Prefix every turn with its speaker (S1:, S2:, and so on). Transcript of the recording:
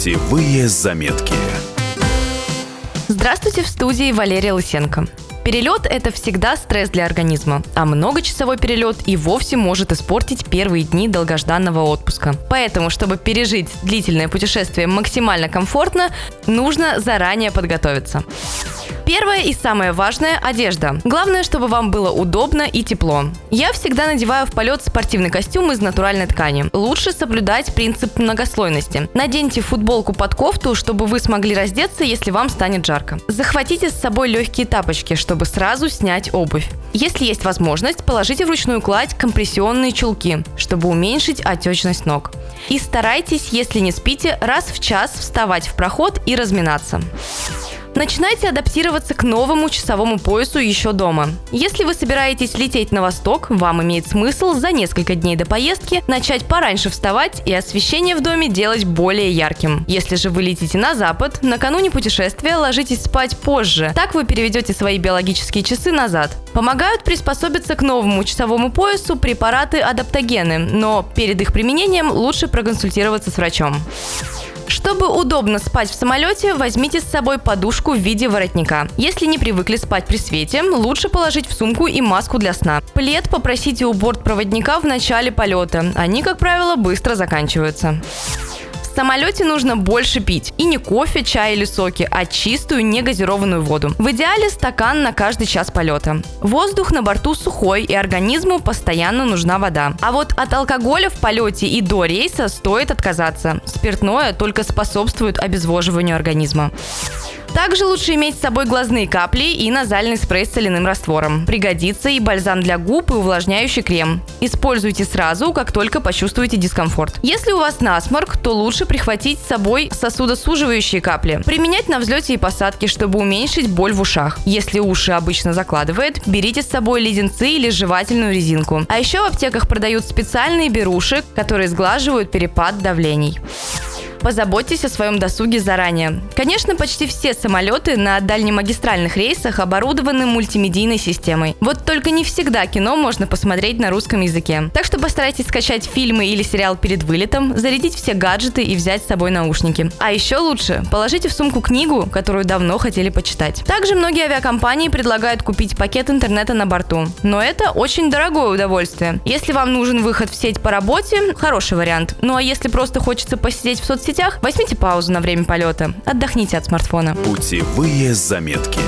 S1: Путевые заметки.
S2: Здравствуйте, в студии Валерия Лысенко. Перелет – это всегда стресс для организма, а многочасовой перелет и вовсе может испортить первые дни долгожданного отпуска. Поэтому, чтобы пережить длительное путешествие максимально комфортно, нужно заранее подготовиться. Первое и самое важное – одежда. Главное, чтобы вам было удобно и тепло. Я всегда надеваю в полет спортивный костюм из натуральной ткани. Лучше соблюдать принцип многослойности. Наденьте футболку под кофту, чтобы вы смогли раздеться, если вам станет жарко. Захватите с собой легкие тапочки, чтобы сразу снять обувь. Если есть возможность, положите в ручную кладь компрессионные чулки, чтобы уменьшить отечность ног. И старайтесь, если не спите, раз в час вставать в проход и разминаться. Начинайте адаптироваться к новому часовому поясу еще дома. Если вы собираетесь лететь на восток, вам имеет смысл за несколько дней до поездки начать пораньше вставать и освещение в доме делать более ярким. Если же вы летите на запад, накануне путешествия ложитесь спать позже. Так вы переведете свои биологические часы назад. Помогают приспособиться к новому часовому поясу препараты адаптогены, но перед их применением лучше проконсультироваться с врачом. Чтобы удобно спать в самолете, возьмите с собой подушку в виде воротника. Если не привыкли спать при свете, лучше положить в сумку и маску для сна. Плед попросите у бортпроводника в начале полета. Они, как правило, быстро заканчиваются. В самолете нужно больше пить. И не кофе, чай или соки, а чистую негазированную воду. В идеале стакан на каждый час полета. Воздух на борту сухой, и организму постоянно нужна вода. А вот от алкоголя в полете и до рейса стоит отказаться. Спиртное только способствует обезвоживанию организма. Также лучше иметь с собой глазные капли и назальный спрей с соляным раствором. Пригодится и бальзам для губ, и увлажняющий крем. Используйте сразу, как только почувствуете дискомфорт. Если у вас насморк, то лучше прихватить с собой сосудосуживающие капли. Применять на взлете и посадке, чтобы уменьшить боль в ушах. Если уши обычно закладывает, берите с собой леденцы или жевательную резинку. А еще в аптеках продают специальные беруши, которые сглаживают перепад давлений. Позаботьтесь о своем досуге заранее. Конечно, почти все самолеты на дальнемагистральных рейсах оборудованы мультимедийной системой. Вот только не всегда кино можно посмотреть на русском языке. Так что постарайтесь скачать фильмы или сериал перед вылетом, зарядить все гаджеты и взять с собой наушники. А еще лучше, положите в сумку книгу, которую давно хотели почитать. Также многие авиакомпании предлагают купить пакет интернета на борту. Но это очень дорогое удовольствие. Если вам нужен выход в сеть по работе, хороший вариант. Ну а если просто хочется посидеть в соцсетях, соцсетях, возьмите паузу на время полета, отдохните от смартфона.
S1: Путевые заметки.